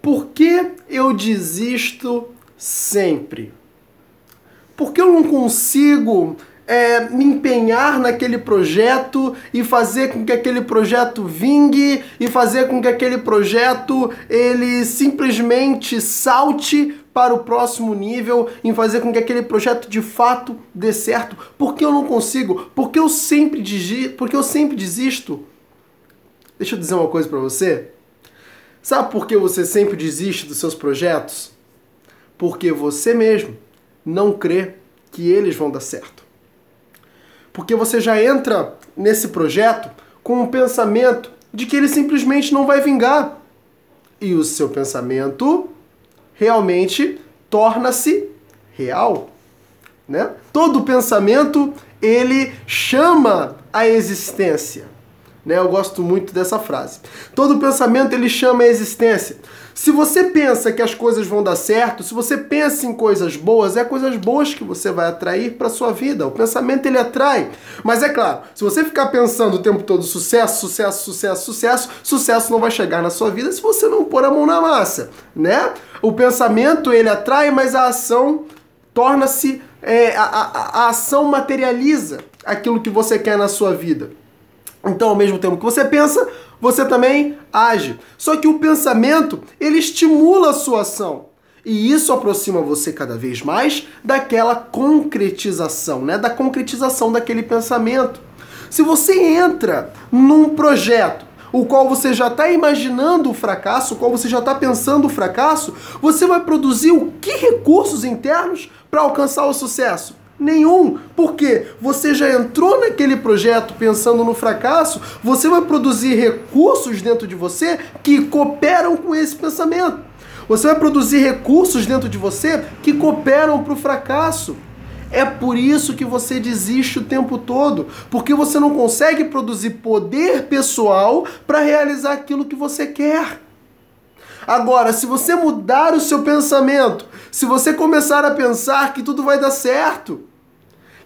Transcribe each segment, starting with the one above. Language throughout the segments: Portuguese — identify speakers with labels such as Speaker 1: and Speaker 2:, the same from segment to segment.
Speaker 1: Por que eu desisto sempre? Por que eu não consigo é, me empenhar naquele projeto e fazer com que aquele projeto vingue e fazer com que aquele projeto ele simplesmente salte para o próximo nível, em fazer com que aquele projeto de fato dê certo. Por que eu não consigo? Porque eu sempre digi, porque eu sempre desisto. Deixa eu dizer uma coisa para você. Sabe por que você sempre desiste dos seus projetos? Porque você mesmo não crê que eles vão dar certo. Porque você já entra nesse projeto com um pensamento de que ele simplesmente não vai vingar. E o seu pensamento realmente torna-se real, né? Todo pensamento ele chama a existência. Né? Eu gosto muito dessa frase. Todo pensamento ele chama a existência. Se você pensa que as coisas vão dar certo, se você pensa em coisas boas, é coisas boas que você vai atrair para sua vida. O pensamento ele atrai. Mas é claro, se você ficar pensando o tempo todo sucesso, sucesso, sucesso, sucesso, sucesso não vai chegar na sua vida se você não pôr a mão na massa, né? O pensamento ele atrai, mas a ação torna-se é, a, a, a ação materializa aquilo que você quer na sua vida. Então, ao mesmo tempo que você pensa, você também age. Só que o pensamento, ele estimula a sua ação. E isso aproxima você cada vez mais daquela concretização, né? Da concretização daquele pensamento. Se você entra num projeto o qual você já está imaginando o fracasso, o qual você já está pensando o fracasso, você vai produzir o que recursos internos para alcançar o sucesso? Nenhum. Porque você já entrou naquele projeto pensando no fracasso, você vai produzir recursos dentro de você que cooperam com esse pensamento. Você vai produzir recursos dentro de você que cooperam para o fracasso. É por isso que você desiste o tempo todo, porque você não consegue produzir poder pessoal para realizar aquilo que você quer. Agora, se você mudar o seu pensamento, se você começar a pensar que tudo vai dar certo,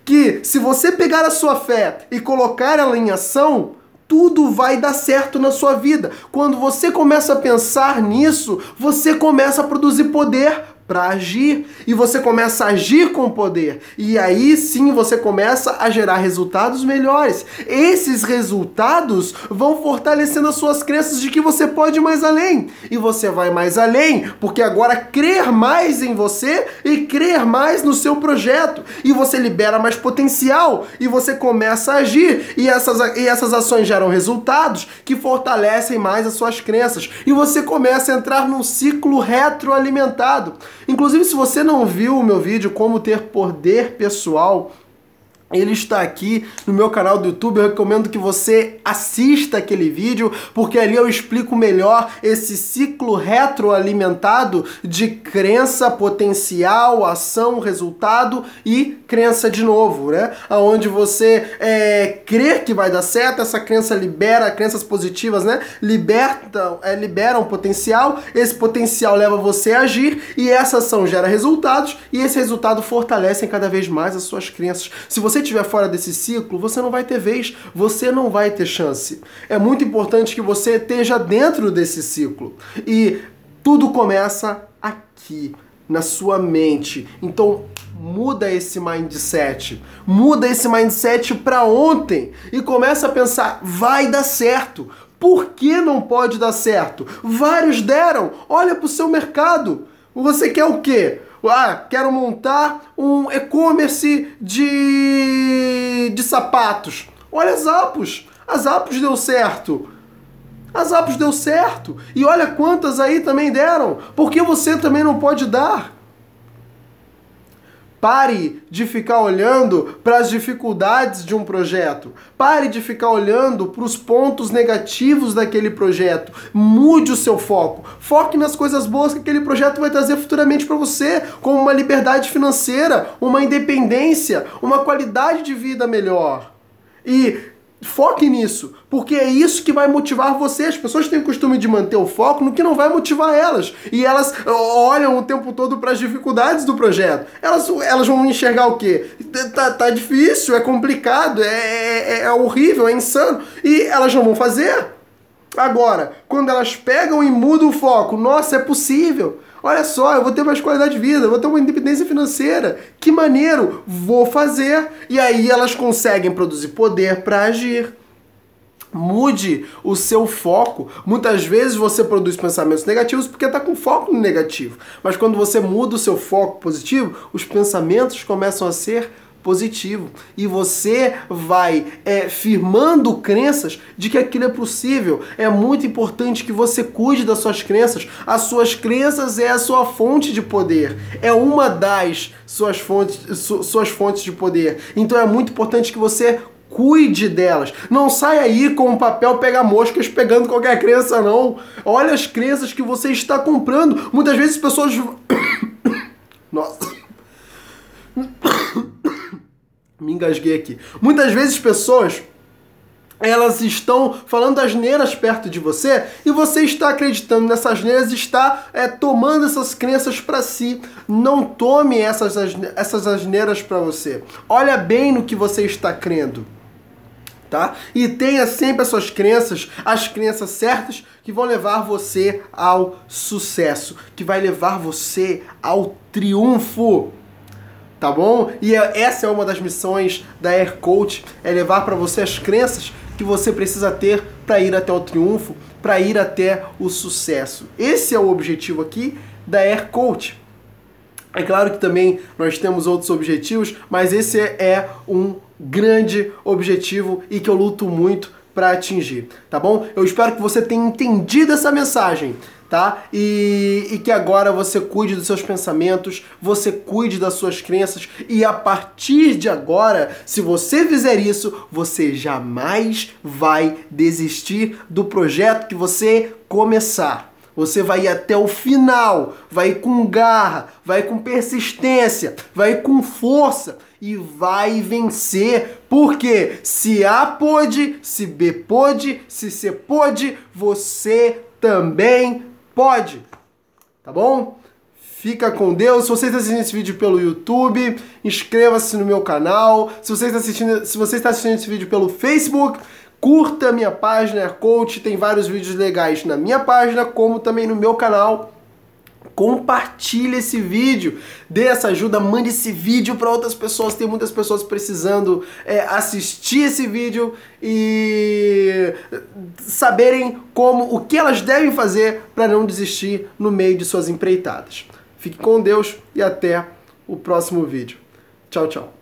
Speaker 1: que se você pegar a sua fé e colocar ela em ação, tudo vai dar certo na sua vida. Quando você começa a pensar nisso, você começa a produzir poder para agir e você começa a agir com poder. E aí sim você começa a gerar resultados melhores. Esses resultados vão fortalecendo as suas crenças de que você pode ir mais além. E você vai mais além porque agora crer mais em você e crer mais no seu projeto. E você libera mais potencial e você começa a agir. E essas, e essas ações geram resultados que fortalecem mais as suas crenças. E você começa a entrar num ciclo retroalimentado. Inclusive, se você não viu o meu vídeo Como Ter Poder Pessoal, ele está aqui no meu canal do YouTube. Eu recomendo que você assista aquele vídeo, porque ali eu explico melhor esse ciclo retroalimentado de crença, potencial, ação, resultado e crença de novo, né? Onde você é, crê que vai dar certo, essa crença libera, crenças positivas, né? Libertam, é, liberam potencial, esse potencial leva você a agir e essa ação gera resultados e esse resultado fortalece cada vez mais as suas crenças. Se você estiver fora desse ciclo, você não vai ter vez, você não vai ter chance. É muito importante que você esteja dentro desse ciclo. E tudo começa aqui, na sua mente. Então, muda esse mindset. Muda esse mindset para ontem e começa a pensar, vai dar certo. Por que não pode dar certo? Vários deram. Olha para o seu mercado. Você quer o quê? Ah, quero montar um e-commerce de, de sapatos. Olha as Apos. As Apos deu certo. As Apos deu certo. E olha quantas aí também deram. Por que você também não pode dar? Pare de ficar olhando para as dificuldades de um projeto. Pare de ficar olhando para os pontos negativos daquele projeto. Mude o seu foco. Foque nas coisas boas que aquele projeto vai trazer futuramente para você, como uma liberdade financeira, uma independência, uma qualidade de vida melhor. E Foque nisso, porque é isso que vai motivar você. As pessoas têm o costume de manter o foco no que não vai motivar elas. E elas olham o tempo todo para as dificuldades do projeto. Elas, elas vão enxergar o quê? Tá, tá difícil, é complicado, é, é, é horrível, é insano. E elas não vão fazer. Agora, quando elas pegam e mudam o foco, nossa, é possível. Olha só, eu vou ter mais qualidade de vida, vou ter uma independência financeira. Que maneiro, vou fazer. E aí elas conseguem produzir poder para agir. Mude o seu foco. Muitas vezes você produz pensamentos negativos porque está com foco no negativo. Mas quando você muda o seu foco positivo, os pensamentos começam a ser positivo e você vai é, firmando crenças de que aquilo é possível. É muito importante que você cuide das suas crenças. As suas crenças é a sua fonte de poder, é uma das suas fontes, su, suas fontes de poder. Então é muito importante que você cuide delas. Não sai aí com um papel pega moscas pegando qualquer crença não. Olha as crenças que você está comprando. Muitas vezes pessoas Nossa me engasguei aqui. Muitas vezes pessoas elas estão falando asneiras perto de você e você está acreditando nessas asneiras está é, tomando essas crenças para si. Não tome essas, essas asneiras para você. Olha bem no que você está crendo. Tá? E tenha sempre as suas crenças, as crenças certas que vão levar você ao sucesso, que vai levar você ao triunfo tá bom? E é, essa é uma das missões da Air Coach, é levar para você as crenças que você precisa ter para ir até o triunfo, para ir até o sucesso. Esse é o objetivo aqui da Air Coach. É claro que também nós temos outros objetivos, mas esse é um grande objetivo e que eu luto muito para atingir, tá bom? Eu espero que você tenha entendido essa mensagem tá? E, e que agora você cuide dos seus pensamentos, você cuide das suas crenças e a partir de agora, se você fizer isso, você jamais vai desistir do projeto que você começar. Você vai ir até o final, vai com garra, vai com persistência, vai com força e vai vencer. Porque se A pôde, se B pôde, se C pôde, você também Pode, tá bom? Fica com Deus. Se você está assistindo esse vídeo pelo YouTube, inscreva-se no meu canal. Se você está assistindo, se você está assistindo esse vídeo pelo Facebook, curta a minha página Coach. Tem vários vídeos legais na minha página, como também no meu canal compartilhe esse vídeo, dê essa ajuda, mande esse vídeo para outras pessoas. Tem muitas pessoas precisando é, assistir esse vídeo e saberem como o que elas devem fazer para não desistir no meio de suas empreitadas. Fique com Deus e até o próximo vídeo. Tchau, tchau.